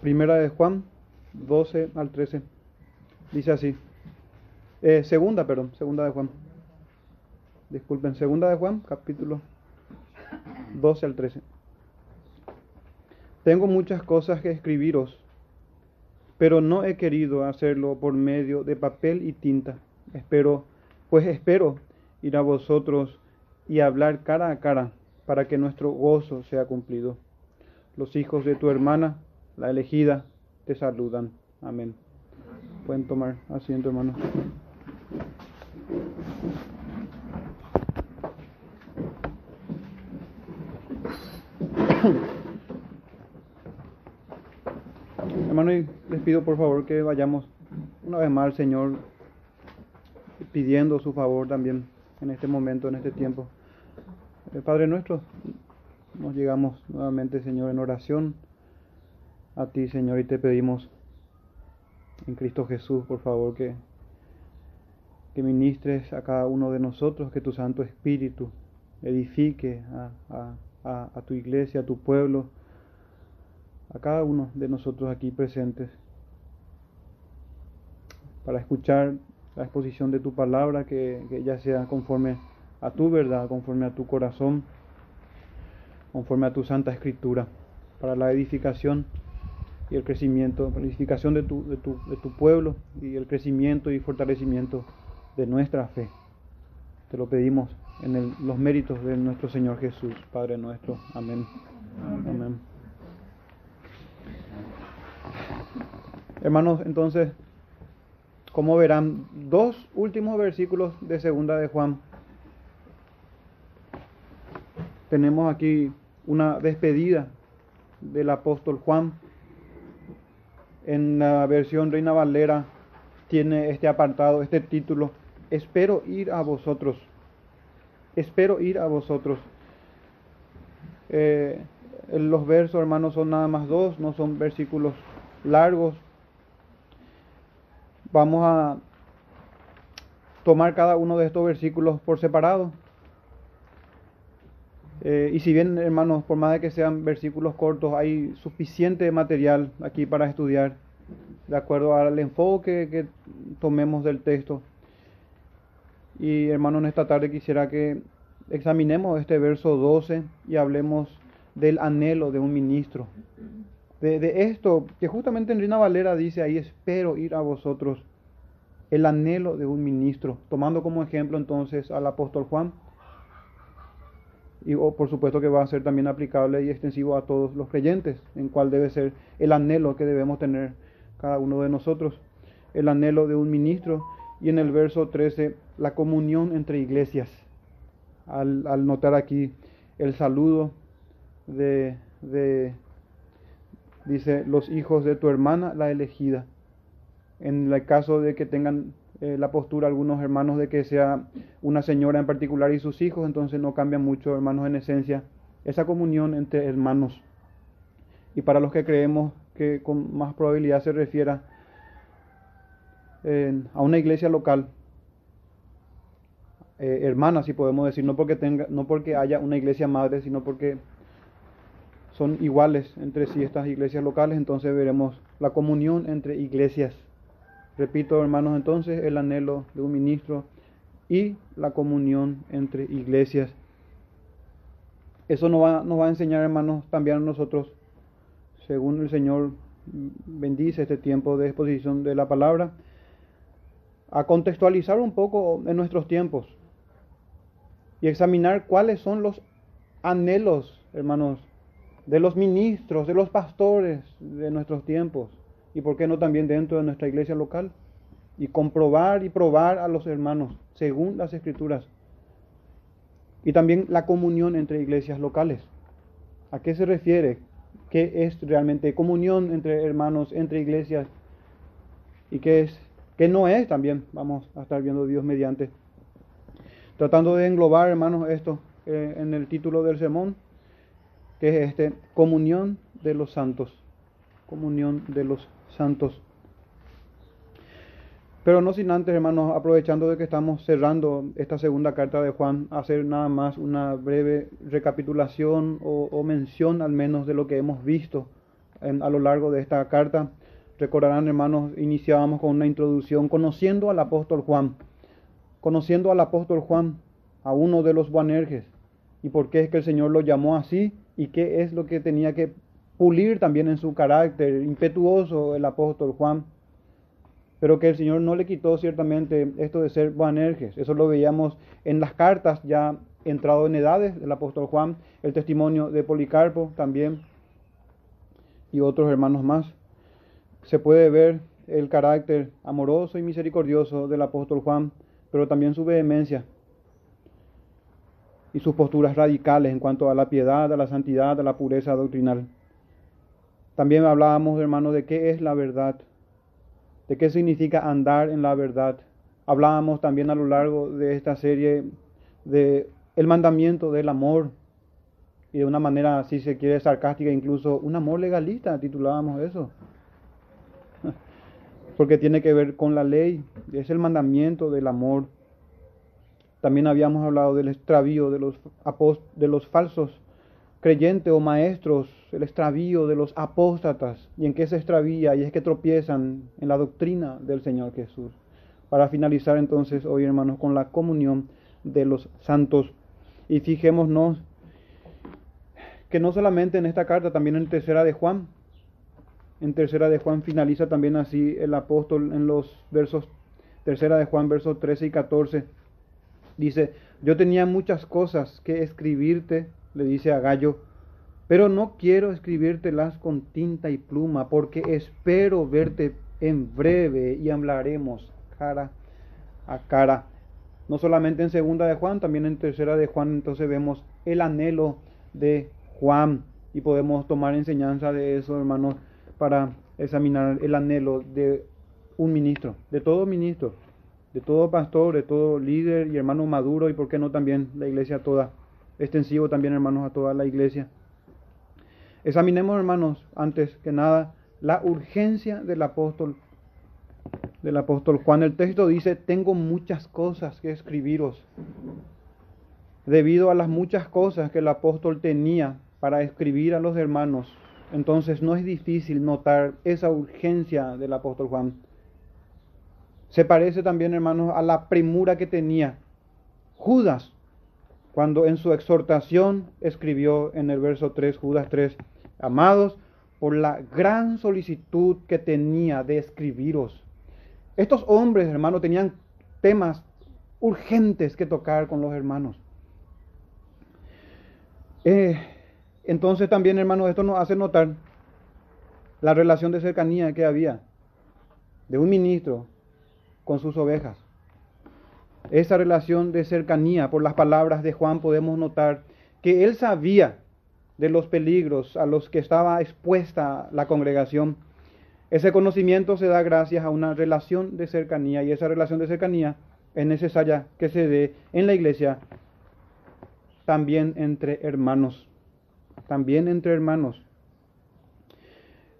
Primera de Juan 12 al 13. Dice así. Eh, segunda, perdón, segunda de Juan. Disculpen, segunda de Juan, capítulo 12 al 13. Tengo muchas cosas que escribiros, pero no he querido hacerlo por medio de papel y tinta. Espero, pues espero ir a vosotros y hablar cara a cara para que nuestro gozo sea cumplido. Los hijos de tu hermana, la elegida, te saludan. Amén. Pueden tomar asiento. Hermano, y les pido por favor que vayamos una vez más al Señor pidiendo su favor también en este momento, en este tiempo. El Padre nuestro, nos llegamos nuevamente, Señor, en oración a ti, Señor, y te pedimos en Cristo Jesús, por favor, que, que ministres a cada uno de nosotros, que tu Santo Espíritu edifique a, a, a tu iglesia, a tu pueblo, a cada uno de nosotros aquí presentes, para escuchar la exposición de tu palabra, que, que ya sea conforme a tu verdad, conforme a tu corazón, conforme a tu santa escritura, para la edificación y el crecimiento, la edificación de tu, de tu, de tu pueblo y el crecimiento y fortalecimiento de nuestra fe. Te lo pedimos en los méritos de nuestro Señor Jesús, Padre nuestro. Amén. Amén. Hermanos, entonces, como verán, dos últimos versículos de segunda de Juan. Tenemos aquí una despedida del apóstol Juan. En la versión Reina Valera tiene este apartado, este título, espero ir a vosotros. Espero ir a vosotros. Eh, los versos, hermanos, son nada más dos, no son versículos largos. Vamos a tomar cada uno de estos versículos por separado. Eh, y si bien, hermanos, por más de que sean versículos cortos, hay suficiente material aquí para estudiar, de acuerdo al enfoque que tomemos del texto. Y, hermanos, en esta tarde quisiera que examinemos este verso 12 y hablemos del anhelo de un ministro. De, esto, que justamente en Reina Valera dice ahí, espero ir a vosotros, el anhelo de un ministro, tomando como ejemplo entonces al apóstol Juan, y oh, por supuesto que va a ser también aplicable y extensivo a todos los creyentes, en cuál debe ser el anhelo que debemos tener cada uno de nosotros, el anhelo de un ministro, y en el verso 13, la comunión entre iglesias, al, notar aquí el saludo de, de, dice, los hijos de tu hermana, la elegida. En el caso de que tengan eh, la postura algunos hermanos de que sea una señora en particular y sus hijos, entonces no cambia mucho, hermanos, en esencia, esa comunión entre hermanos. Y para los que creemos que con más probabilidad se refiera a una iglesia local, eh, hermana, si podemos decir, no porque, tenga, no porque haya una iglesia madre, sino porque son iguales entre sí estas iglesias locales, entonces veremos la comunión entre iglesias. Repito, hermanos, entonces el anhelo de un ministro y la comunión entre iglesias. Eso nos va, nos va a enseñar, hermanos, también a nosotros, según el Señor bendice este tiempo de exposición de la palabra, a contextualizar un poco en nuestros tiempos y examinar cuáles son los anhelos, hermanos, de los ministros, de los pastores de nuestros tiempos y por qué no también dentro de nuestra iglesia local y comprobar y probar a los hermanos según las escrituras y también la comunión entre iglesias locales. ¿A qué se refiere? ¿Qué es realmente comunión entre hermanos, entre iglesias? ¿Y qué es? ¿Qué no es también? Vamos a estar viendo Dios mediante. Tratando de englobar, hermanos, esto eh, en el título del sermón, que es este, comunión de los santos. Comunión de los santos. Pero no sin antes, hermanos, aprovechando de que estamos cerrando esta segunda carta de Juan, hacer nada más una breve recapitulación o, mención al menos de lo que hemos visto a lo largo de esta carta. Recordarán, hermanos, iniciábamos con una introducción conociendo al apóstol Juan, conociendo al apóstol Juan, a uno de los Boanerges, y por qué es que el Señor lo llamó así y qué es lo que tenía que pulir también en su carácter impetuoso el apóstol Juan, pero que el Señor no le quitó ciertamente esto de ser Boanerges. Eso lo veíamos en las cartas ya entrado en edades del apóstol Juan, el testimonio de Policarpo también y otros hermanos más se puede ver el carácter amoroso y misericordioso del apóstol Juan, pero también su vehemencia y sus posturas radicales en cuanto a la piedad, a la santidad, a la pureza doctrinal. También hablábamos, hermanos, de qué es la verdad, de qué significa andar en la verdad. Hablábamos también a lo largo de esta serie de el mandamiento del amor y de una manera, si se quiere, sarcástica, incluso un amor legalista, titulábamos eso porque tiene que ver con la ley, es el mandamiento del amor. También habíamos hablado del extravío de los, de los falsos creyentes o maestros, el extravío de los apóstatas, y en qué se extravía, y es que tropiezan en la doctrina del Señor Jesús. Para finalizar entonces hoy, hermanos, con la comunión de los santos. Y fijémonos que no solamente en esta carta, también en tercera de Juan, en tercera de Juan finaliza también así el apóstol en los versos, tercera de Juan, versos 13 y 14. Dice, yo tenía muchas cosas que escribirte, le dice a Gallo, pero no quiero escribírtelas con tinta y pluma, porque espero verte en breve y hablaremos cara a cara. No solamente en segunda de Juan, también en tercera de Juan, entonces vemos el anhelo de Juan y podemos tomar enseñanza de eso, hermanos para examinar el anhelo de un ministro, de todo ministro, de todo pastor, de todo líder y hermano maduro y por qué no también la iglesia toda, extensivo también hermanos a toda la iglesia. Examinemos hermanos antes que nada la urgencia del apóstol del apóstol Juan. El texto dice, tengo muchas cosas que escribiros. Debido a las muchas cosas que el apóstol tenía para escribir a los hermanos, entonces no es difícil notar esa urgencia del apóstol Juan. Se parece también, hermanos, a la premura que tenía Judas cuando en su exhortación escribió en el verso 3, Judas 3, amados, por la gran solicitud que tenía de escribiros. Estos hombres, hermanos, tenían temas urgentes que tocar con los hermanos. Eh, entonces también, hermanos, esto nos hace notar la relación de cercanía que había de un ministro con sus ovejas. Esa relación de cercanía, por las palabras de Juan, podemos notar que él sabía de los peligros a los que estaba expuesta la congregación. Ese conocimiento se da gracias a una relación de cercanía y esa relación de cercanía es necesaria que se dé en la iglesia también entre hermanos también entre hermanos,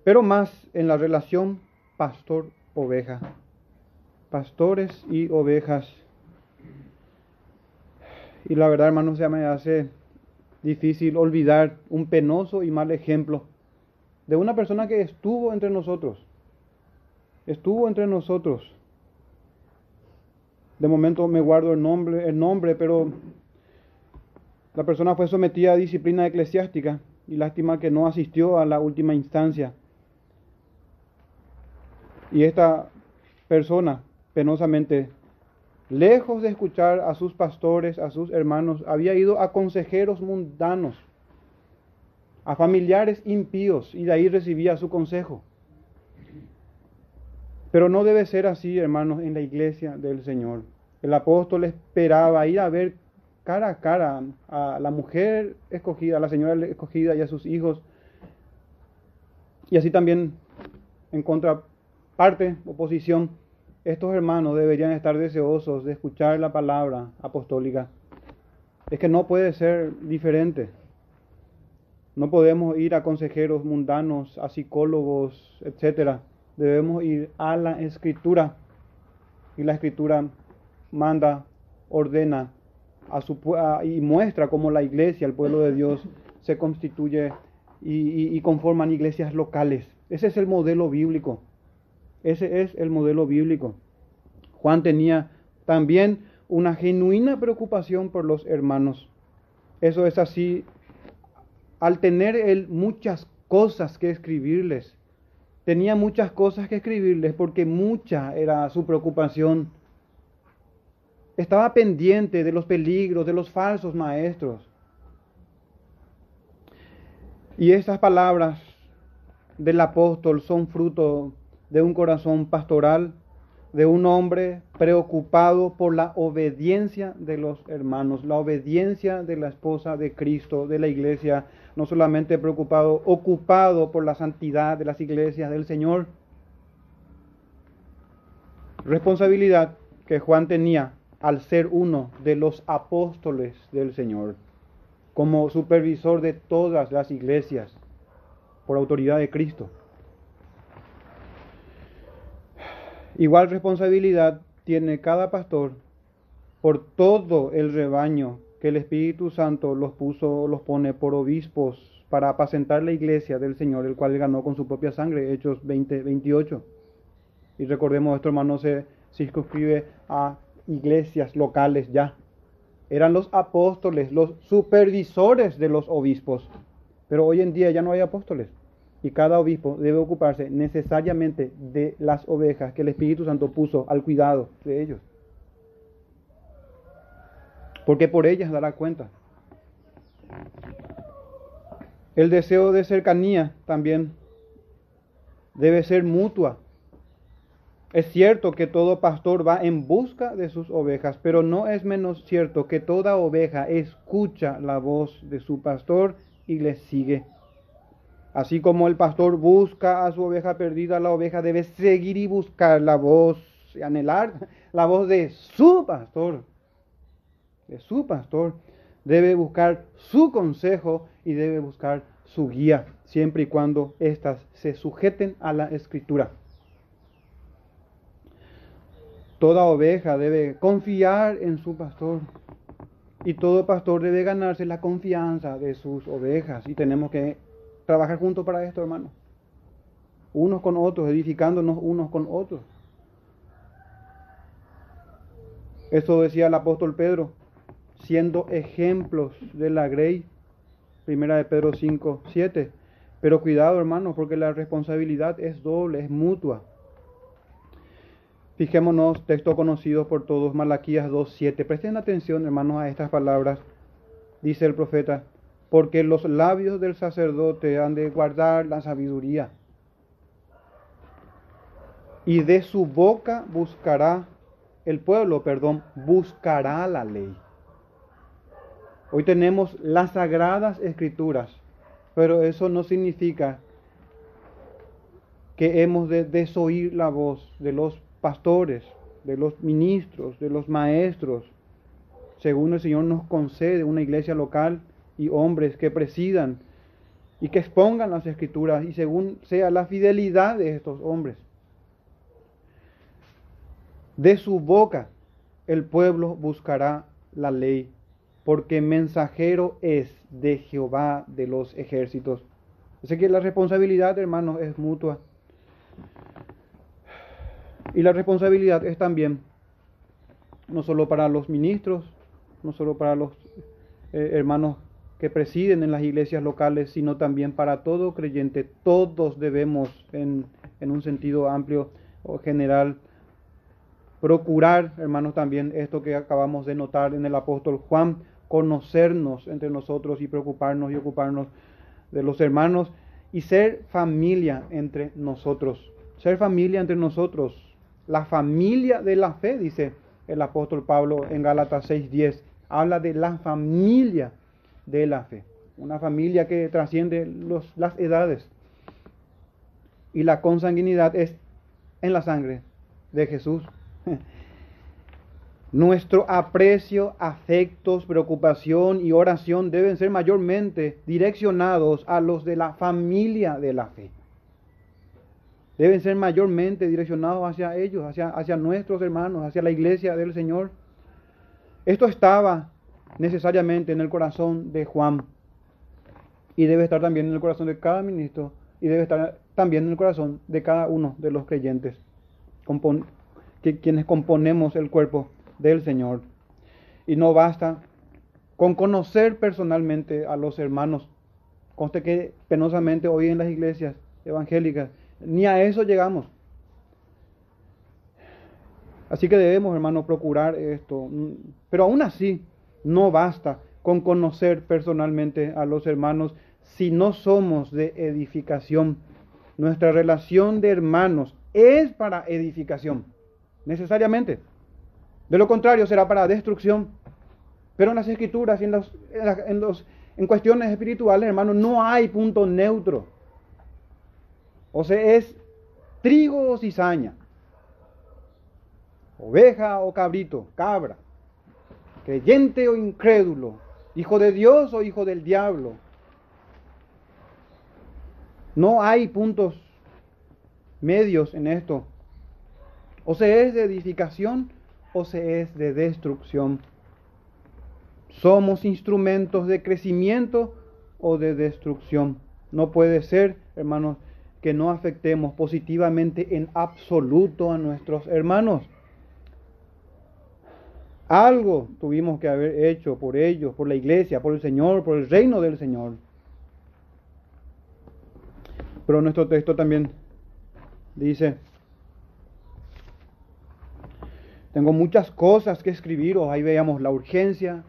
pero más en la relación pastor-oveja, pastores y ovejas. Y la verdad, hermanos, ya me hace difícil olvidar un penoso y mal ejemplo de una persona que estuvo entre nosotros. Estuvo entre nosotros. De momento me guardo el nombre, el nombre, pero la persona fue sometida a disciplina eclesiástica y lástima que no asistió a la última instancia. Y esta persona, penosamente, lejos de escuchar a sus pastores, a sus hermanos, había ido a consejeros mundanos, a familiares impíos, y de ahí recibía su consejo. Pero no debe ser así, hermanos, en la iglesia del Señor. El apóstol esperaba ir a ver cara a cara a la mujer escogida, a la señora escogida y a sus hijos. Y así también, en contraparte, oposición, estos hermanos deberían estar deseosos de escuchar la palabra apostólica. Es que no puede ser diferente. No podemos ir a consejeros mundanos, a psicólogos, etc. Debemos ir a la escritura. Y la escritura manda, ordena y muestra cómo la iglesia, el pueblo de Dios, se constituye y, conforman iglesias locales. Ese es el modelo bíblico. Ese es el modelo bíblico. Juan tenía también una genuina preocupación por los hermanos. Eso es así. Al tener él muchas cosas que escribirles, tenía muchas cosas que escribirles porque mucha era su preocupación. Estaba pendiente de los peligros, de los falsos maestros. Y estas palabras del apóstol son fruto de un corazón pastoral, de un hombre preocupado por la obediencia de los hermanos, la obediencia de la esposa de Cristo, de la iglesia, no solamente preocupado, ocupado por la santidad de las iglesias del Señor. Responsabilidad que Juan tenía al ser uno de los apóstoles del Señor como supervisor de todas las iglesias por autoridad de Cristo. Igual responsabilidad tiene cada pastor por todo el rebaño que el Espíritu Santo los puso, los pone por obispos para apacentar la iglesia del Señor, el cual ganó con su propia sangre, Hechos 20, 28. Y recordemos, esto hermano se circunscribe a iglesias locales ya, eran los apóstoles, los supervisores de los obispos. Pero hoy en día ya no hay apóstoles. Y cada obispo debe ocuparse necesariamente de las ovejas que el Espíritu Santo puso al cuidado de ellos. Porque por ellas dará cuenta. El deseo de cercanía también debe ser mutua es cierto que todo pastor va en busca de sus ovejas, pero no es menos cierto que toda oveja escucha la voz de su pastor y le sigue. Así como el pastor busca a su oveja perdida, la oveja debe seguir y buscar la voz, anhelar la voz de su pastor. De su pastor. Debe buscar su consejo y debe buscar su guía, siempre y cuando éstas se sujeten a la escritura. Toda oveja debe confiar en su pastor. Y todo pastor debe ganarse la confianza de sus ovejas. Y tenemos que trabajar juntos para esto, hermano. Unos con otros, edificándonos unos con otros. Eso decía el apóstol Pedro, siendo ejemplos de la grey. Primera de Pedro 5, 7. Pero cuidado, hermano, porque la responsabilidad es doble, es mutua. Fijémonos, texto conocido por todos, Malaquías 2.7. Presten atención, hermanos, a estas palabras. Dice el profeta, porque los labios del sacerdote han de guardar la sabiduría. Y de su boca buscará, el pueblo, perdón, buscará la ley. Hoy tenemos las sagradas escrituras, pero eso no significa que hemos de desoír la voz de los pastores, de los ministros, de los maestros, según el Señor nos concede una iglesia local y hombres que presidan y que expongan las escrituras y según sea la fidelidad de estos hombres. De su boca el pueblo buscará la ley, porque mensajero es de Jehová de los ejércitos. Así que la responsabilidad, hermanos, es mutua. Y la responsabilidad es también no solo para los ministros, no solo para los eh, hermanos que presiden en las iglesias locales, sino también para todo creyente. Todos debemos, en, en un sentido amplio o general, procurar, hermanos, también esto que acabamos de notar en el apóstol Juan, conocernos entre nosotros y preocuparnos y ocuparnos de los hermanos y ser familia entre nosotros. Ser familia entre nosotros, la familia de la fe, dice el apóstol Pablo en Gálatas 6:10. Habla de la familia de la fe. Una familia que trasciende los, las edades. Y la consanguinidad es en la sangre de Jesús. Nuestro aprecio, afectos, preocupación y oración deben ser mayormente direccionados a los de la familia de la fe deben ser mayormente direccionados hacia ellos, hacia, hacia nuestros hermanos, hacia la iglesia del Señor. Esto estaba necesariamente en el corazón de Juan. y debe estar también en el corazón de cada ministro y debe estar también en el corazón de cada uno de los creyentes, que, quienes componemos el cuerpo del Señor. Y no basta con conocer personalmente a los hermanos. Conste que penosamente hoy en las iglesias evangélicas ni a eso llegamos. Así que debemos, hermanos, procurar esto. Pero aún así, no basta con conocer personalmente a los hermanos si no somos de edificación. Nuestra relación de hermanos es para edificación, necesariamente. De lo contrario, será para destrucción. Pero en las escrituras y en, los, en, los, en cuestiones espirituales, hermanos, no hay punto neutro. O sea, es trigo o cizaña, oveja o cabrito, cabra, creyente o incrédulo, hijo de Dios o hijo del diablo. No hay puntos medios en esto. O se es de edificación o se es de destrucción. Somos instrumentos de crecimiento o de destrucción. No puede ser, hermanos, que no afectemos positivamente en absoluto a nuestros hermanos. Algo tuvimos que haber hecho por ellos, por la iglesia, por el Señor, por el reino del Señor. Pero nuestro texto también dice, tengo muchas cosas que escribiros, ahí veíamos la urgencia,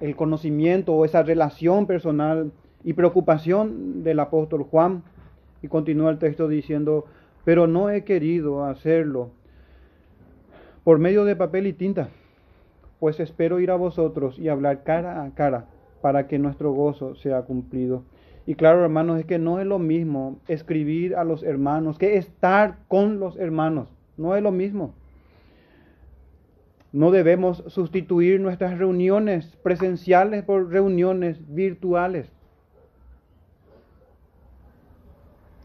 el conocimiento o esa relación personal y preocupación del apóstol Juan y continúa el texto diciendo, pero no he querido hacerlo por medio de papel y tinta, pues espero ir a vosotros y hablar cara a cara para que nuestro gozo sea cumplido. Y claro, hermanos, es que no es lo mismo escribir a los hermanos que estar con los hermanos. No es lo mismo. No debemos sustituir nuestras reuniones presenciales por reuniones virtuales.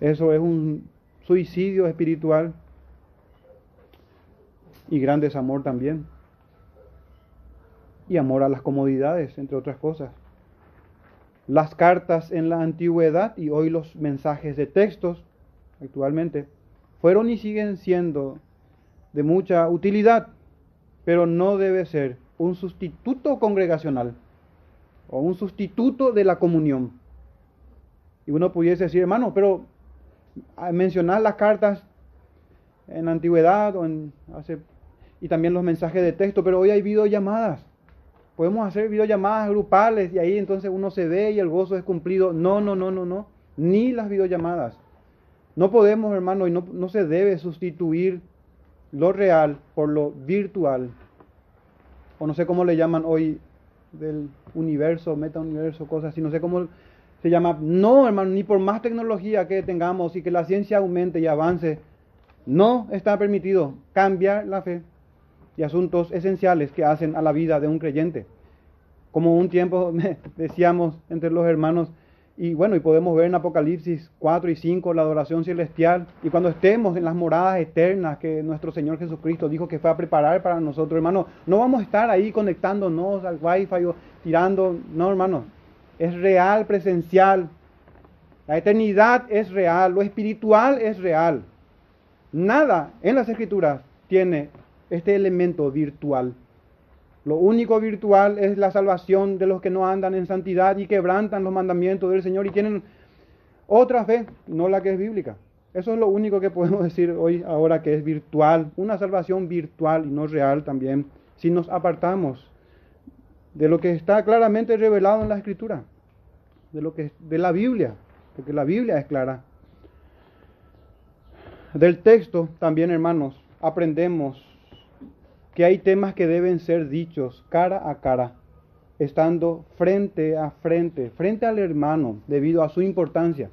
Eso es un suicidio espiritual y gran desamor también. Y amor a las comodidades, entre otras cosas. Las cartas en la antigüedad y hoy los mensajes de textos actualmente fueron y siguen siendo de mucha utilidad, pero no debe ser un sustituto congregacional o un sustituto de la comunión. Y uno pudiese decir, hermano, pero mencionar las cartas en la antigüedad y también los mensajes de texto, pero hoy hay videollamadas. Podemos hacer videollamadas grupales y ahí entonces uno se ve y el gozo es cumplido. No, no, no, no, no. Ni las videollamadas. No podemos, hermano, y no, no se debe sustituir lo real por lo virtual. O no sé cómo le llaman hoy del universo, meta universo, cosas así. No sé cómo se llama, no hermano, ni por más tecnología que tengamos y que la ciencia aumente y avance, no está permitido cambiar la fe y asuntos esenciales que hacen a la vida de un creyente. Como un tiempo decíamos entre los hermanos, y bueno, y podemos ver en Apocalipsis 4 y 5 la adoración celestial, y cuando estemos en las moradas eternas que nuestro Señor Jesucristo dijo que fue a preparar para nosotros, hermano, no vamos a estar ahí conectándonos al wifi o tirando, no hermano, es real, presencial. La eternidad es real, lo espiritual es real. Nada en las escrituras tiene este elemento virtual. Lo único virtual es la salvación de los que no andan en santidad y quebrantan los mandamientos del Señor y tienen otra fe, no la que es bíblica. Eso es lo único que podemos decir hoy, ahora que es virtual, una salvación virtual y no real también, si nos apartamos de lo que está claramente revelado en la Escritura, de lo que de la Biblia, porque la Biblia es clara. Del texto también, hermanos, aprendemos que hay temas que deben ser dichos cara a cara, estando frente a frente, frente al hermano, debido a su importancia.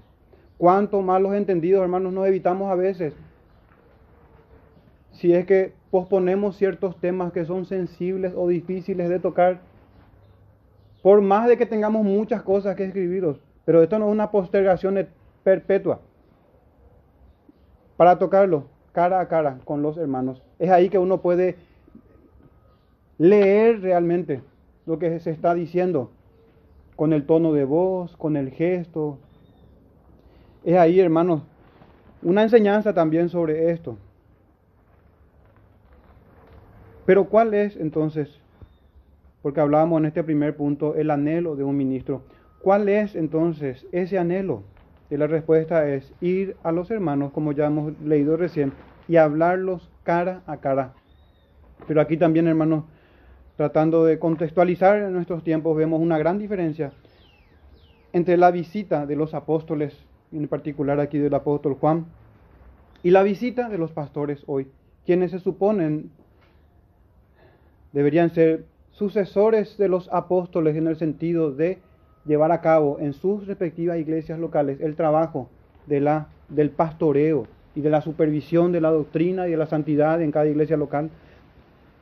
Cuánto más los entendidos, hermanos, nos evitamos a veces si es que posponemos ciertos temas que son sensibles o difíciles de tocar por más de que tengamos muchas cosas que escribiros. Pero esto no es una postergación perpetua. Para tocarlo cara a cara con los hermanos. Es ahí que uno puede leer realmente lo que se está diciendo. con el tono de voz, con el gesto. Es ahí, hermanos, una enseñanza también sobre esto. Pero ¿cuál es entonces, porque hablábamos en este primer punto, el anhelo de un ministro? ¿Cuál es entonces ese anhelo? Y la respuesta es ir a los hermanos, como ya hemos leído recién, y hablarlos cara a cara. Pero aquí también, hermanos, tratando de contextualizar en nuestros tiempos, vemos una gran diferencia entre la visita de los apóstoles, en particular aquí del apóstol Juan, y la visita de los pastores hoy, quienes se suponen deberían ser sucesores de los apóstoles en el sentido de llevar a cabo en sus respectivas iglesias locales el trabajo de la, del pastoreo y de la supervisión de la doctrina y de la santidad en cada iglesia local.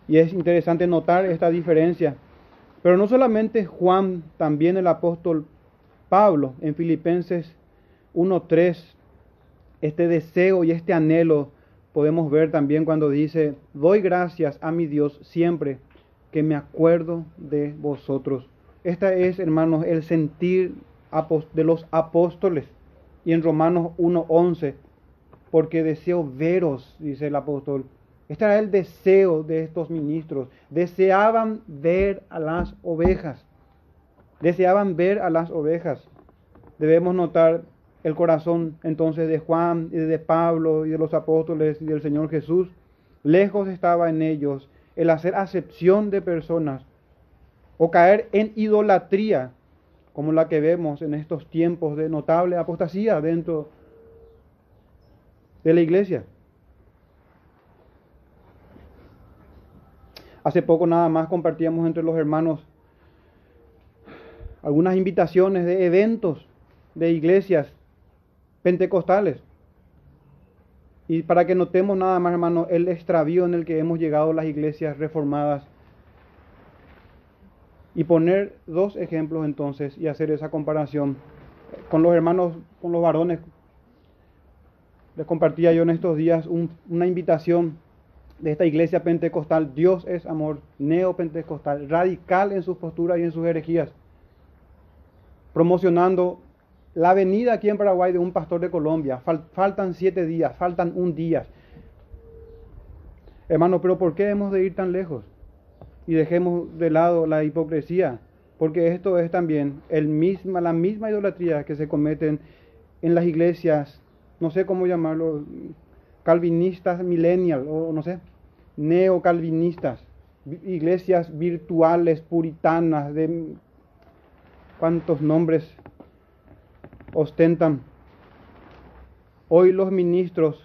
Y es interesante notar esta diferencia. Pero no solamente Juan, también el apóstol Pablo en Filipenses 1.3, este deseo y este anhelo podemos ver también cuando dice, doy gracias a mi Dios siempre que me acuerdo de vosotros. Este es, hermanos, el sentir de los apóstoles. Y en Romanos 1.11, porque deseo veros, dice el apóstol. Este era el deseo de estos ministros. Deseaban ver a las ovejas. Deseaban ver a las ovejas. Debemos notar el corazón entonces de Juan y de Pablo y de los apóstoles y del Señor Jesús. Lejos estaba en ellos el hacer acepción de personas o caer en idolatría, como la que vemos en estos tiempos de notable apostasía dentro de la iglesia. Hace poco nada más compartíamos entre los hermanos algunas invitaciones de eventos de iglesias pentecostales. Y para que notemos nada más, hermano, el extravío en el que hemos llegado las iglesias reformadas y poner dos ejemplos entonces y hacer esa comparación con los hermanos, con los varones. Les compartía yo en estos días una invitación de esta iglesia pentecostal, Dios es amor, neopentecostal, radical en sus posturas y en sus herejías, promocionando la venida aquí en Paraguay de un pastor de Colombia. faltan siete días, faltan un día. Hermano, pero ¿por qué hemos de ir tan lejos? y dejemos de lado la hipocresía, porque esto es también el misma, la misma idolatría que se cometen en las iglesias, no sé cómo llamarlo, calvinistas millennial o no sé, neocalvinistas, iglesias virtuales, puritanas, de cuántos nombres ostentan. Hoy los ministros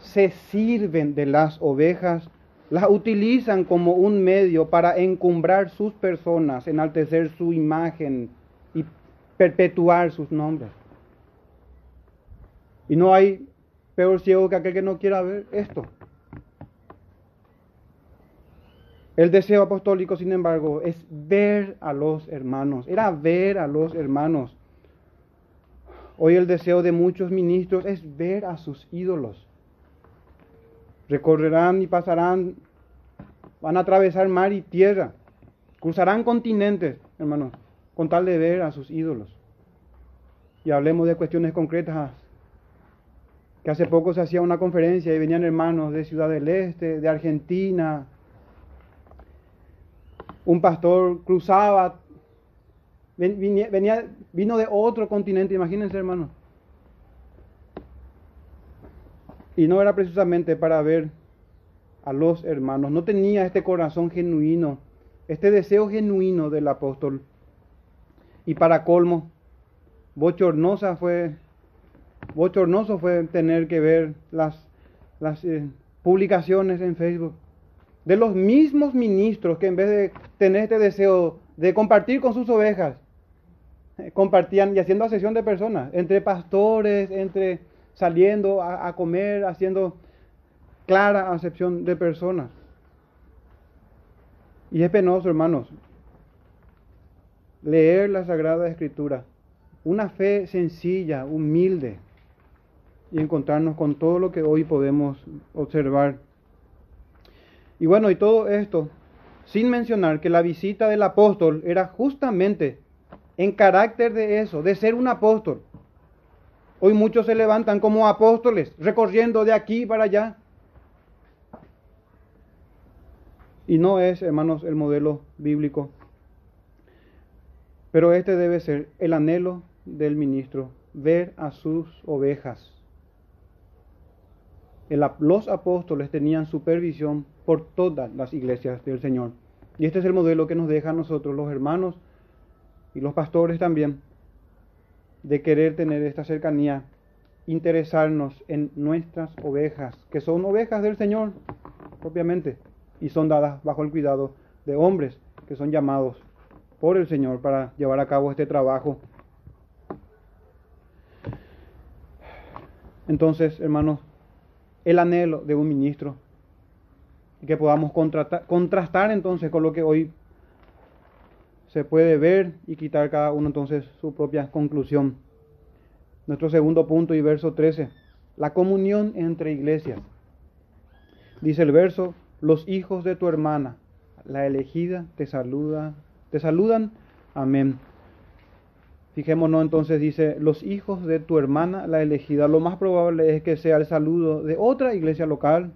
se sirven de las ovejas las utilizan como un medio para encumbrar sus personas, enaltecer su imagen y perpetuar sus nombres. Y no hay peor ciego que aquel que no quiera ver esto. El deseo apostólico, sin embargo, es ver a los hermanos, era ver a los hermanos. Hoy el deseo de muchos ministros es ver a sus ídolos recorrerán y pasarán, van a atravesar mar y tierra, cruzarán continentes, hermanos, con tal de ver a sus ídolos. Y hablemos de cuestiones concretas, que hace poco se hacía una conferencia y venían hermanos de Ciudad del Este, de Argentina. Un pastor cruzaba, venía, vino de otro continente, imagínense hermanos Y no era precisamente para ver a los hermanos, no tenía este corazón genuino, este deseo genuino del apóstol. Y para colmo, bochornosa fue, bochornoso fue tener que ver las, eh, publicaciones en Facebook de los mismos ministros que en vez de tener este deseo de compartir con sus ovejas, eh, compartían y haciendo asesión de personas, entre pastores, entre saliendo a, comer, haciendo clara acepción de personas. Y es penoso, hermanos, leer la Sagrada Escritura, una fe sencilla, humilde, y encontrarnos con todo lo que hoy podemos observar. Y bueno, y todo esto sin mencionar que la visita del apóstol era justamente en carácter de eso, de ser un apóstol. Hoy muchos se levantan como apóstoles, recorriendo de aquí para allá. Y no es, hermanos, el modelo bíblico. Pero este debe ser el anhelo del ministro, ver a sus ovejas. Los apóstoles tenían supervisión por todas las iglesias del Señor. Y este es el modelo que nos deja a nosotros, los hermanos y los pastores también, de querer tener esta cercanía, interesarnos en nuestras ovejas, que son ovejas del Señor propiamente, y son dadas bajo el cuidado de hombres que son llamados por el Señor para llevar a cabo este trabajo. Entonces, hermanos, el anhelo de un ministro, que podamos contrastar entonces con lo que hoy se puede ver y quitar cada uno entonces su propia conclusión. Nuestro segundo punto y verso 13, la comunión entre iglesias. Dice el verso, los hijos de tu hermana, la elegida, te saluda, te saludan. Amén. Fijémonos entonces, dice, los hijos de tu hermana, la elegida. Lo más probable es que sea el saludo de otra iglesia local.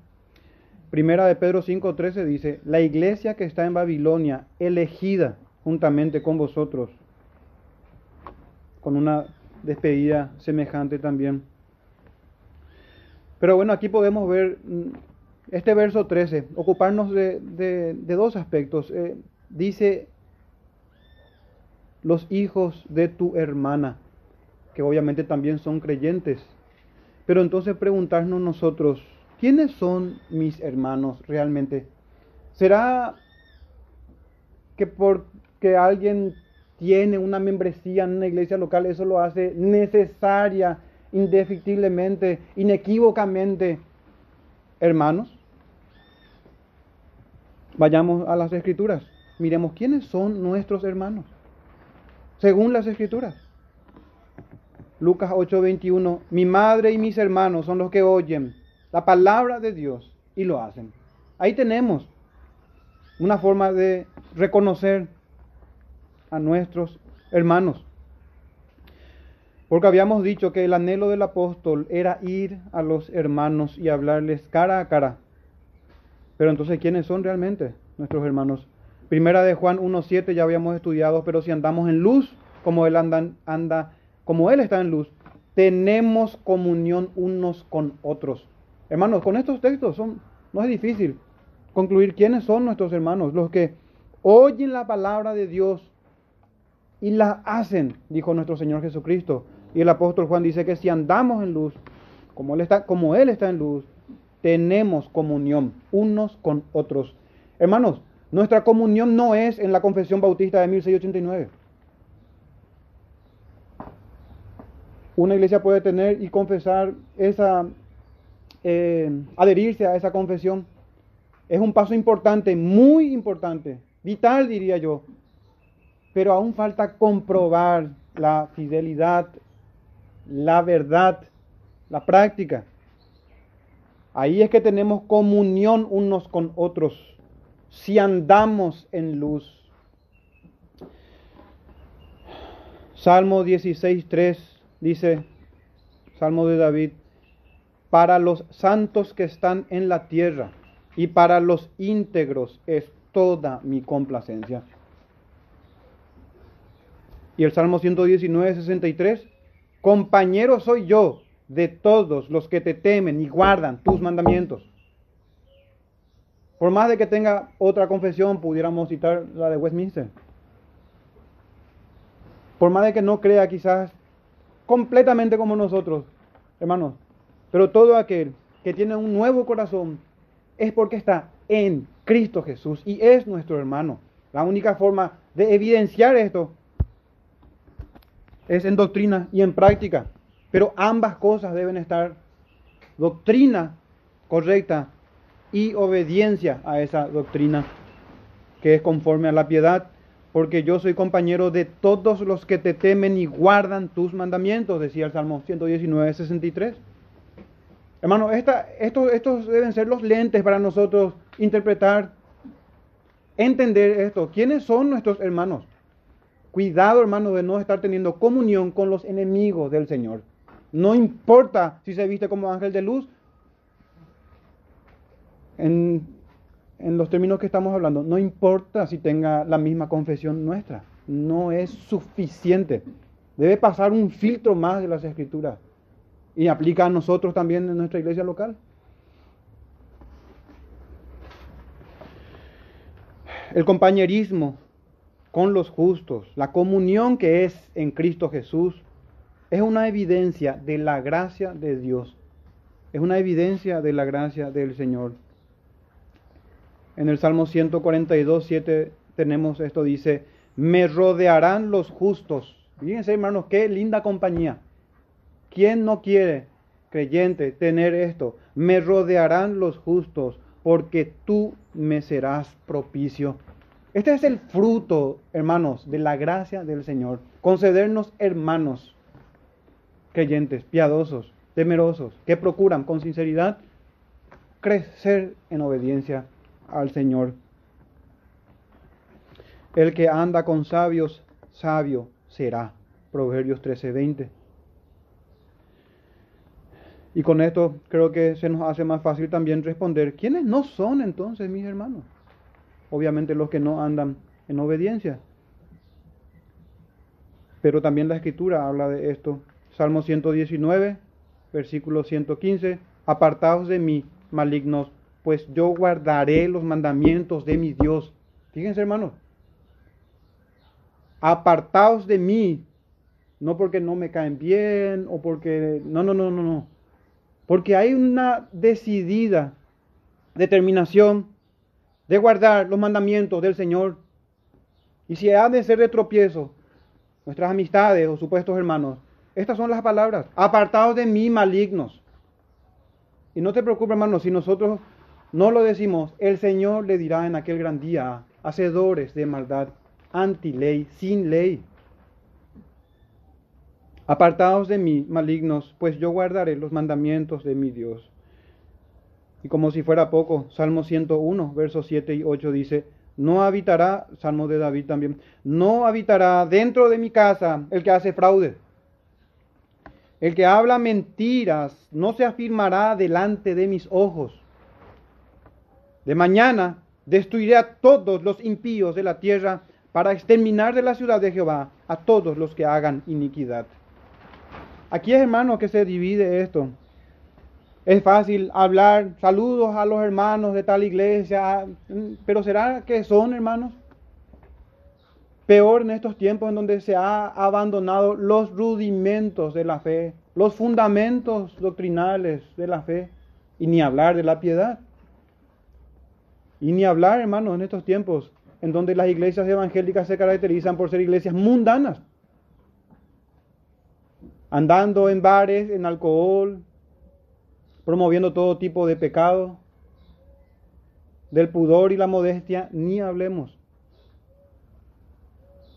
Primera de Pedro 5:13 dice, la iglesia que está en Babilonia, elegida juntamente con vosotros, con una despedida semejante también. Pero bueno, aquí podemos ver mm, este verso 13, ocuparnos de, dos aspectos. Eh, dice, los hijos de tu hermana, que obviamente también son creyentes. Pero entonces preguntarnos nosotros, ¿quiénes son mis hermanos realmente? ¿Será que por que alguien tiene una membresía en una iglesia local, eso lo hace necesaria, indefectiblemente, inequívocamente, hermanos. Vayamos a las escrituras, miremos quiénes son nuestros hermanos, según las escrituras. Lucas 8:21, mi madre y mis hermanos son los que oyen la palabra de Dios y lo hacen. Ahí tenemos una forma de reconocer a nuestros hermanos. Porque habíamos dicho que el anhelo del apóstol era ir a los hermanos y hablarles cara a cara. Pero entonces, ¿quiénes son realmente nuestros hermanos? Primera de Juan 1.7 ya habíamos estudiado, pero si andamos en luz, como él anda, como él está en luz, tenemos comunión unos con otros. Hermanos, con estos textos no es difícil concluir quiénes son nuestros hermanos, los que oyen la palabra de Dios y la hacen, dijo nuestro Señor Jesucristo. Y el apóstol Juan dice que si andamos en luz, como Él está, como él está en luz, tenemos comunión unos con otros. Hermanos, nuestra comunión no es en la confesión bautista de 1689. Una iglesia puede tener y confesar esa, eh, adherirse a esa confesión. Es un paso importante, muy importante, vital diría yo, pero aún falta comprobar la fidelidad, la verdad, la práctica. Ahí es que tenemos comunión unos con otros, si andamos en luz. Salmo 16.3 dice, Salmo de David, para los santos que están en la tierra y para los íntegros es toda mi complacencia. Y el Salmo 119, 63, compañero soy yo de todos los que te temen y guardan tus mandamientos. Por más de que tenga otra confesión, pudiéramos citar la de Westminster. Por más de que no crea quizás completamente como nosotros, hermanos, pero todo aquel que tiene un nuevo corazón es porque está en Cristo Jesús y es nuestro hermano. La única forma de evidenciar esto es en doctrina y en práctica. Pero ambas cosas deben estar, doctrina correcta y obediencia a esa doctrina que es conforme a la piedad, porque yo soy compañero de todos los que te temen y guardan tus mandamientos, decía el Salmo 119, 63. Hermano, esta, estos, estos deben ser los lentes para nosotros interpretar, entender esto. ¿Quiénes son nuestros hermanos? Cuidado, hermano, de no estar teniendo comunión con los enemigos del Señor. No importa si se viste como ángel de luz. En, los términos que estamos hablando, no importa si tenga la misma confesión nuestra. No es suficiente. Debe pasar un filtro más de las escrituras. Y aplica a nosotros también en nuestra iglesia local. El compañerismo con los justos, la comunión que es en Cristo Jesús, es una evidencia de la gracia de Dios. Es una evidencia de la gracia del Señor. En el Salmo 142, 7 tenemos esto, dice, me rodearán los justos. Fíjense hermanos, qué linda compañía. ¿Quién no quiere, creyente, tener esto? Me rodearán los justos porque tú me serás propicio. Este es el fruto, hermanos, de la gracia del Señor. Concedernos hermanos creyentes, piadosos, temerosos, que procuran con sinceridad crecer en obediencia al Señor. El que anda con sabios, sabio será. Proverbios 13:20. Y con esto creo que se nos hace más fácil también responder, ¿quiénes no son entonces mis hermanos? Obviamente los que no andan en obediencia. Pero también la escritura habla de esto. Salmo 119, versículo 115, apartados de mí, malignos, pues yo guardaré los mandamientos de mi Dios. Fíjense hermanos, apartados de mí, no porque no me caen bien o porque... No, no, no, no, no. Porque hay una decidida determinación de guardar los mandamientos del Señor. Y si ha de ser de tropiezo, nuestras amistades o supuestos hermanos, estas son las palabras, apartados de mí malignos. Y no te preocupes, hermano, si nosotros no lo decimos, el Señor le dirá en aquel gran día, hacedores de maldad, anti ley, sin ley. Apartados de mí, malignos, pues yo guardaré los mandamientos de mi Dios. Y como si fuera poco, Salmo 101, versos 7 y 8 dice, no habitará, Salmo de David también, no habitará dentro de mi casa el que hace fraude. El que habla mentiras no se afirmará delante de mis ojos. De mañana destruiré a todos los impíos de la tierra para exterminar de la ciudad de Jehová a todos los que hagan iniquidad. Aquí es hermano que se divide esto. Es fácil hablar saludos a los hermanos de tal iglesia, pero ¿será que son hermanos? Peor en estos tiempos en donde se ha abandonado los rudimentos de la fe, los fundamentos doctrinales de la fe, y ni hablar de la piedad. Y ni hablar, hermanos, en estos tiempos en donde las iglesias evangélicas se caracterizan por ser iglesias mundanas andando en bares, en alcohol, promoviendo todo tipo de pecado, del pudor y la modestia, ni hablemos.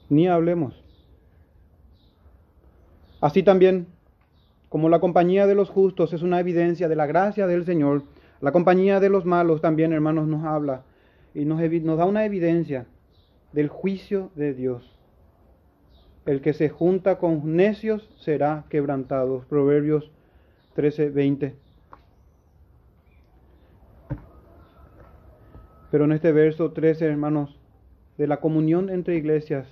Ni hablemos. Así también, como la compañía de los justos es una evidencia de la gracia del Señor, la compañía de los malos también, hermanos, nos habla y nos, da una evidencia del juicio de Dios. El que se junta con necios será quebrantado. Proverbios 13, 20. Pero en este verso 13, hermanos, de la comunión entre iglesias,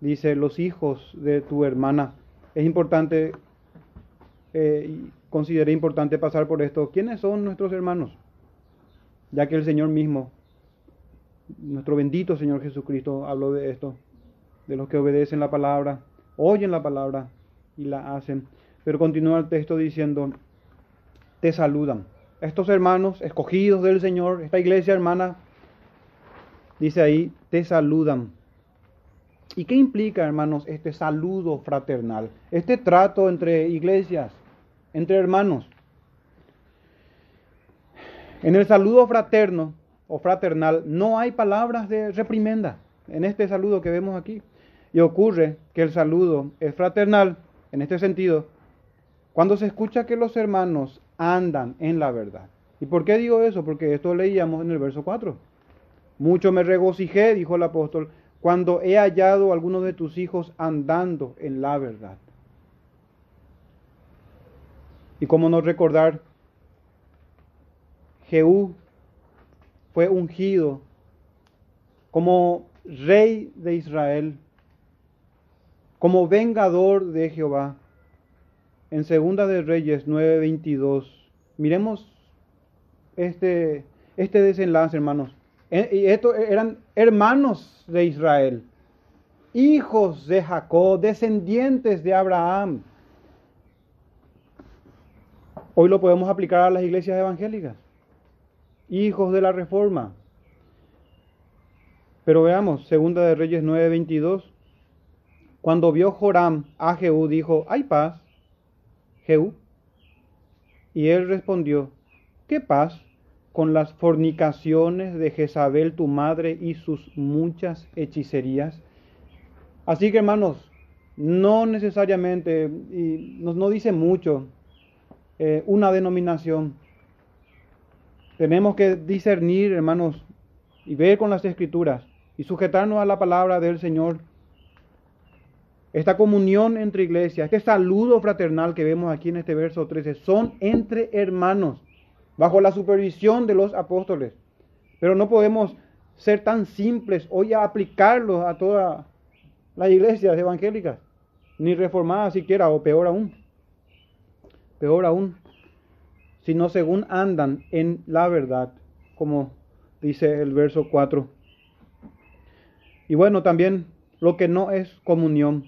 dice, los hijos de tu hermana. Es importante, eh, consideré importante pasar por esto. ¿Quiénes son nuestros hermanos? Ya que el Señor mismo, nuestro bendito Señor Jesucristo, habló de esto de los que obedecen la palabra, oyen la palabra y la hacen. Pero continúa el texto diciendo, te saludan. Estos hermanos escogidos del Señor, esta iglesia hermana, dice ahí, te saludan. ¿Y qué implica, hermanos, este saludo fraternal? Este trato entre iglesias, entre hermanos. En el saludo fraterno o fraternal no hay palabras de reprimenda. En este saludo que vemos aquí. Y ocurre que el saludo es fraternal en este sentido cuando se escucha que los hermanos andan en la verdad. ¿Y por qué digo eso? Porque esto leíamos en el verso 4. Mucho me regocijé, dijo el apóstol, cuando he hallado a alguno de tus hijos andando en la verdad. Y cómo no recordar, Jehú fue ungido como rey de Israel, como vengador de Jehová. En Segunda de Reyes 9:22, miremos este, este desenlace, hermanos. E, y estos eran hermanos de Israel, hijos de Jacob, descendientes de Abraham. Hoy lo podemos aplicar a las iglesias evangélicas, hijos de la reforma. Pero veamos, segunda de Reyes 9:22, cuando vio Joram a Jehú, dijo, hay paz, Jehú. Y él respondió, ¿qué paz? con las fornicaciones de Jezabel tu madre y sus muchas hechicerías. Así que hermanos, no necesariamente, y nos no dice mucho, eh, una denominación. Tenemos que discernir, hermanos, y ver con las escrituras y sujetarnos a la palabra del Señor. Esta comunión entre iglesias, este saludo fraternal que vemos aquí en este verso 13, son entre hermanos bajo la supervisión de los apóstoles. Pero no podemos ser tan simples hoy a aplicarlos a todas las iglesias evangélicas, ni reformadas siquiera, o peor aún, peor aún, sino según andan en la verdad, como dice el verso 4. Y bueno, también lo que no es comunión,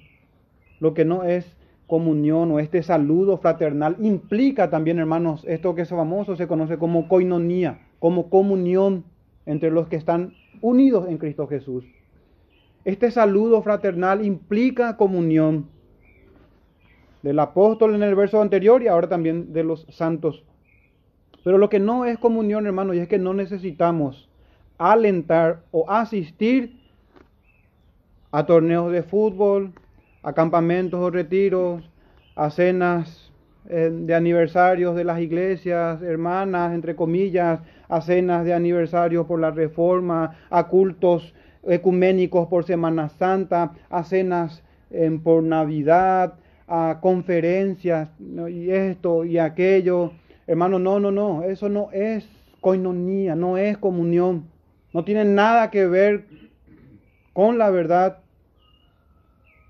lo que no es comunión o este saludo fraternal implica también, hermanos, esto que es famoso se conoce como coinonía, como comunión entre los que están unidos en Cristo Jesús. Este saludo fraternal implica comunión del apóstol en el verso anterior y ahora también de los santos. Pero lo que no es comunión, hermanos, y es que no necesitamos alentar o asistir a torneos de fútbol, a campamentos o retiros, a cenas eh, de aniversarios de las iglesias hermanas, entre comillas, a cenas de aniversario por la reforma, a cultos ecuménicos por Semana Santa, a cenas por Navidad, a conferencias y esto y aquello. Hermano, no, no, no, eso no es coinonía, no es comunión, no tiene nada que ver con la verdad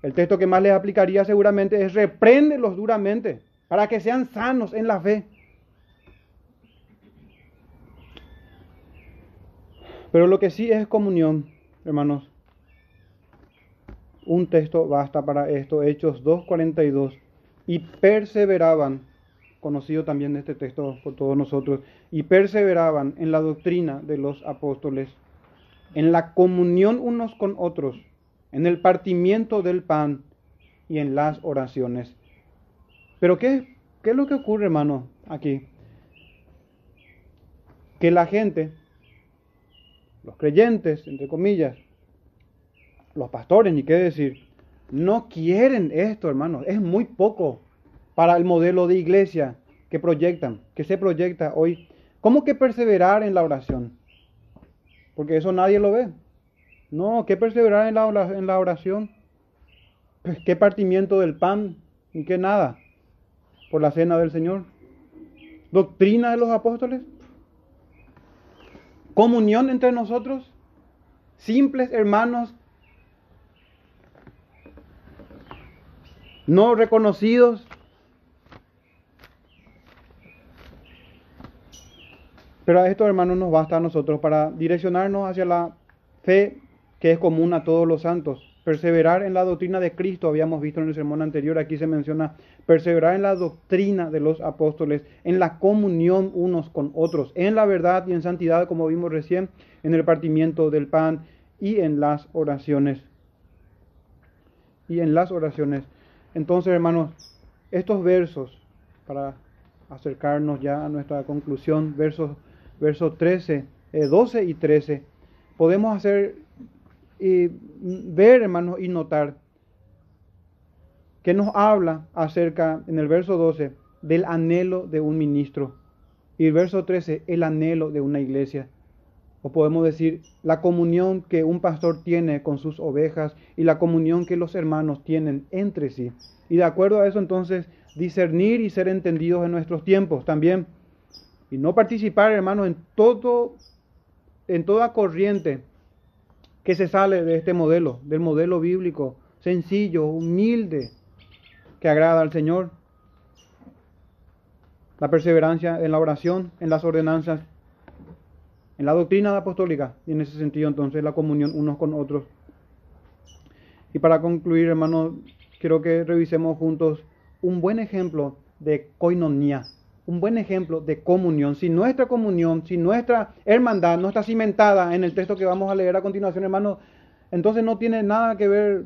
el texto que más les aplicaría seguramente es repréndelos duramente para que sean sanos en la fe. Pero lo que sí es comunión, hermanos. Un texto basta para esto, Hechos 2.42. Y perseveraban, conocido también este texto por todos nosotros, y perseveraban en la doctrina de los apóstoles, en la comunión unos con otros en el partimiento del pan y en las oraciones. Pero ¿qué, qué es lo que ocurre, hermano, aquí? Que la gente, los creyentes, entre comillas, los pastores, ni qué decir, no quieren esto, hermano. Es muy poco para el modelo de iglesia que proyectan, que se proyecta hoy. ¿Cómo que perseverar en la oración? Porque eso nadie lo ve. No, ¿qué perseverar en la, en la oración? Pues, ¿Qué partimiento del pan? ¿Y qué nada? Por la cena del Señor. ¿Doctrina de los apóstoles? ¿Comunión entre nosotros? ¿Simples hermanos? ¿No reconocidos? Pero a estos hermanos nos basta a nosotros para direccionarnos hacia la fe que es común a todos los santos. Perseverar en la doctrina de Cristo, habíamos visto en el sermón anterior, aquí se menciona perseverar en la doctrina de los apóstoles, en la comunión unos con otros, en la verdad y en santidad, como vimos recién, en el partimiento del pan y en las oraciones. Y en las oraciones. Entonces, hermanos, estos versos, para acercarnos ya a nuestra conclusión, versos, versos 13, 12 y 13, podemos hacer y ver, hermanos, y notar que nos habla acerca, en el verso 12, del anhelo de un ministro. Y el verso 13, el anhelo de una iglesia. O podemos decir la comunión que un pastor tiene con sus ovejas y la comunión que los hermanos tienen entre sí. Y de acuerdo a eso entonces discernir y ser entendidos en nuestros tiempos también. Y no participar, hermanos, en todo, en toda corriente que se sale de este modelo, del modelo bíblico, sencillo, humilde, que agrada al Señor. La perseverancia en la oración, en las ordenanzas en la doctrina apostólica y en ese sentido entonces la comunión unos con otros. Y para concluir, hermanos, quiero que revisemos juntos un buen ejemplo de koinonía, un buen ejemplo de comunión. Si nuestra comunión, si nuestra hermandad no está cimentada en el texto que vamos a leer a continuación, hermanos, entonces no tiene nada que ver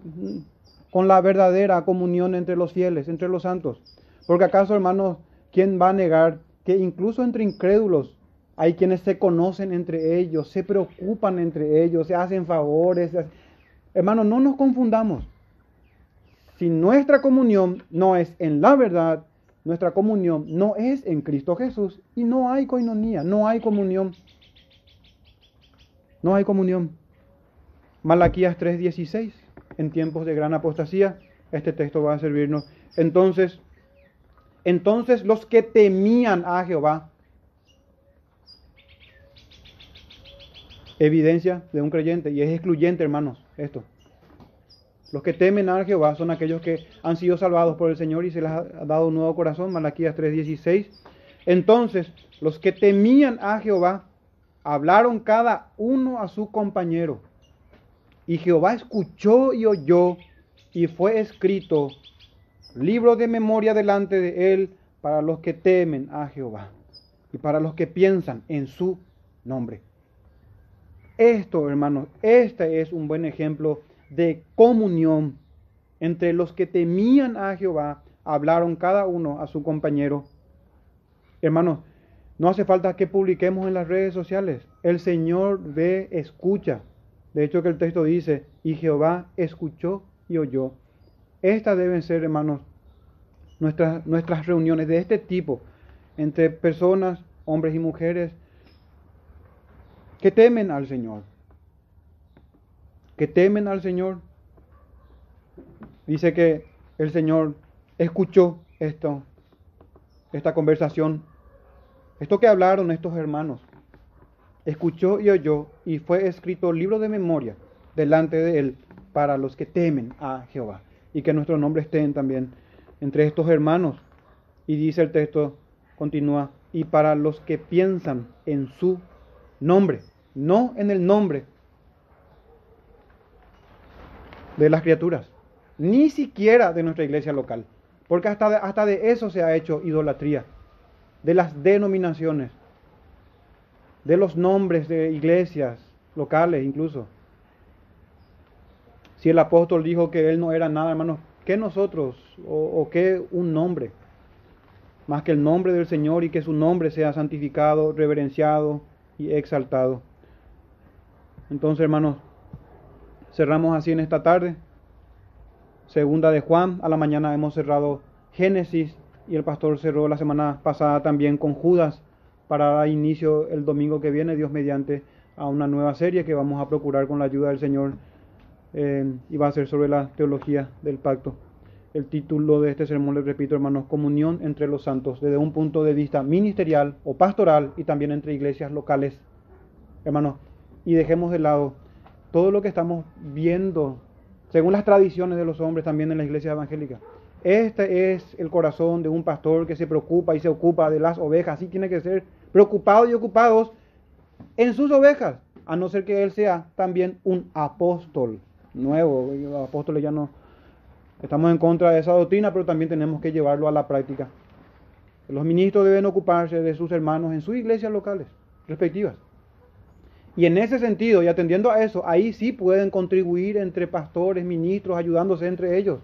con la verdadera comunión entre los fieles, entre los santos. Porque acaso, hermanos, ¿quién va a negar que incluso entre incrédulos hay quienes se conocen entre ellos, se preocupan entre ellos, se hacen favores. Hermanos, no nos confundamos. Si nuestra comunión no es en la verdad, nuestra comunión no es en Cristo Jesús y no hay coinonía, no hay comunión. No hay comunión. Malaquías 3:16, en tiempos de gran apostasía, este texto va a servirnos. Entonces, entonces los que temían a Jehová evidencia de un creyente y es excluyente, hermanos, esto. Los que temen a Jehová son aquellos que han sido salvados por el Señor y se les ha dado un nuevo corazón, Malaquías 3:16. Entonces, los que temían a Jehová hablaron cada uno a su compañero. Y Jehová escuchó y oyó y fue escrito libro de memoria delante de él para los que temen a Jehová y para los que piensan en su nombre. Esto, hermanos, este es un buen ejemplo de comunión entre los que temían a Jehová, hablaron cada uno a su compañero. Hermanos, no hace falta que publiquemos en las redes sociales. El Señor ve, escucha. De hecho que el texto dice, y Jehová escuchó y oyó. Estas deben ser, hermanos, nuestras, nuestras reuniones de este tipo, entre personas, hombres y mujeres, que temen al Señor. Que temen al Señor. Dice que el Señor escuchó esto, esta conversación, esto que hablaron estos hermanos. Escuchó y oyó y fue escrito libro de memoria delante de él para los que temen a Jehová. Y que nuestros nombres estén también entre estos hermanos. Y dice el texto, continúa, y para los que piensan en su nombre, no en el nombre de las criaturas, ni siquiera de nuestra iglesia local, porque hasta de, hasta de eso se ha hecho idolatría, de las denominaciones, de los nombres de iglesias locales incluso. Si el apóstol dijo que él no era nada, hermanos, ¿qué nosotros o, o qué un nombre? Más que el nombre del Señor y que su nombre sea santificado, reverenciado y exaltado. Entonces, hermanos, cerramos así en esta tarde. Segunda de Juan, a la mañana hemos cerrado Génesis y el pastor cerró la semana pasada también con Judas para dar inicio el domingo que viene, Dios mediante, a una nueva serie que vamos a procurar con la ayuda del Señor eh, y va a ser sobre la teología del pacto. El título de este sermón, les repito, hermanos, comunión entre los santos, desde un punto de vista ministerial o pastoral y también entre iglesias locales. Hermanos, y dejemos de lado todo lo que estamos viendo, según las tradiciones de los hombres también en la iglesia evangélica. Este es el corazón de un pastor que se preocupa y se ocupa de las ovejas. Así tiene que ser preocupado y ocupados en sus ovejas, a no ser que él sea también un apóstol nuevo. Apóstoles ya no estamos en contra de esa doctrina, pero también tenemos que llevarlo a la práctica. Los ministros deben ocuparse de sus hermanos en sus iglesias locales respectivas. Y en ese sentido, y atendiendo a eso, ahí sí pueden contribuir entre pastores, ministros, ayudándose entre ellos.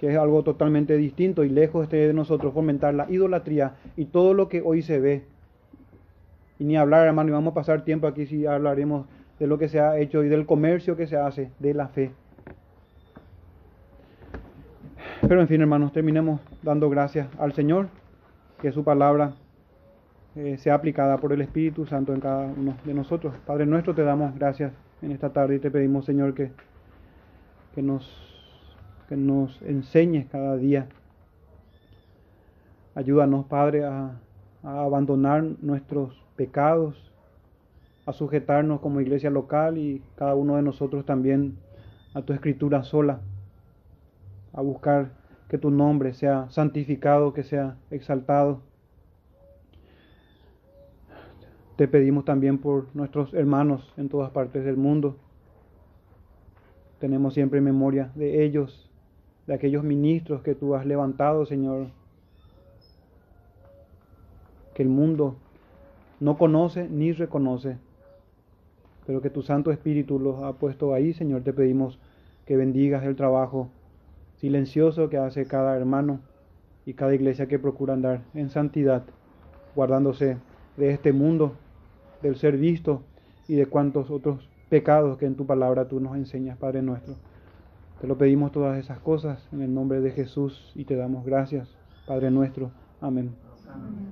Que es algo totalmente distinto y lejos de nosotros fomentar la idolatría y todo lo que hoy se ve. Y ni hablar, hermano, y vamos a pasar tiempo aquí si hablaremos de lo que se ha hecho y del comercio que se hace de la fe. Pero en fin, hermanos, terminemos dando gracias al Señor, que su palabra eh, sea aplicada por el Espíritu Santo en cada uno de nosotros. Padre nuestro, te damos gracias en esta tarde y te pedimos, Señor, que, que, nos, que nos enseñes cada día. Ayúdanos, Padre, a, a abandonar nuestros pecados, a sujetarnos como iglesia local y cada uno de nosotros también a tu escritura sola, a buscar que tu nombre sea santificado, que sea exaltado Te pedimos también por nuestros hermanos en todas partes del mundo. Tenemos siempre memoria de ellos, de aquellos ministros que tú has levantado, Señor, que el mundo no conoce ni reconoce, pero que tu Santo Espíritu los ha puesto ahí, Señor. Te pedimos que bendigas el trabajo silencioso que hace cada hermano y cada iglesia que procura andar en santidad, guardándose de este mundo del ser visto y de cuantos otros pecados que en tu palabra tú nos enseñas, Padre nuestro. Te lo pedimos todas esas cosas en el nombre de Jesús y te damos gracias, Padre nuestro. Amén.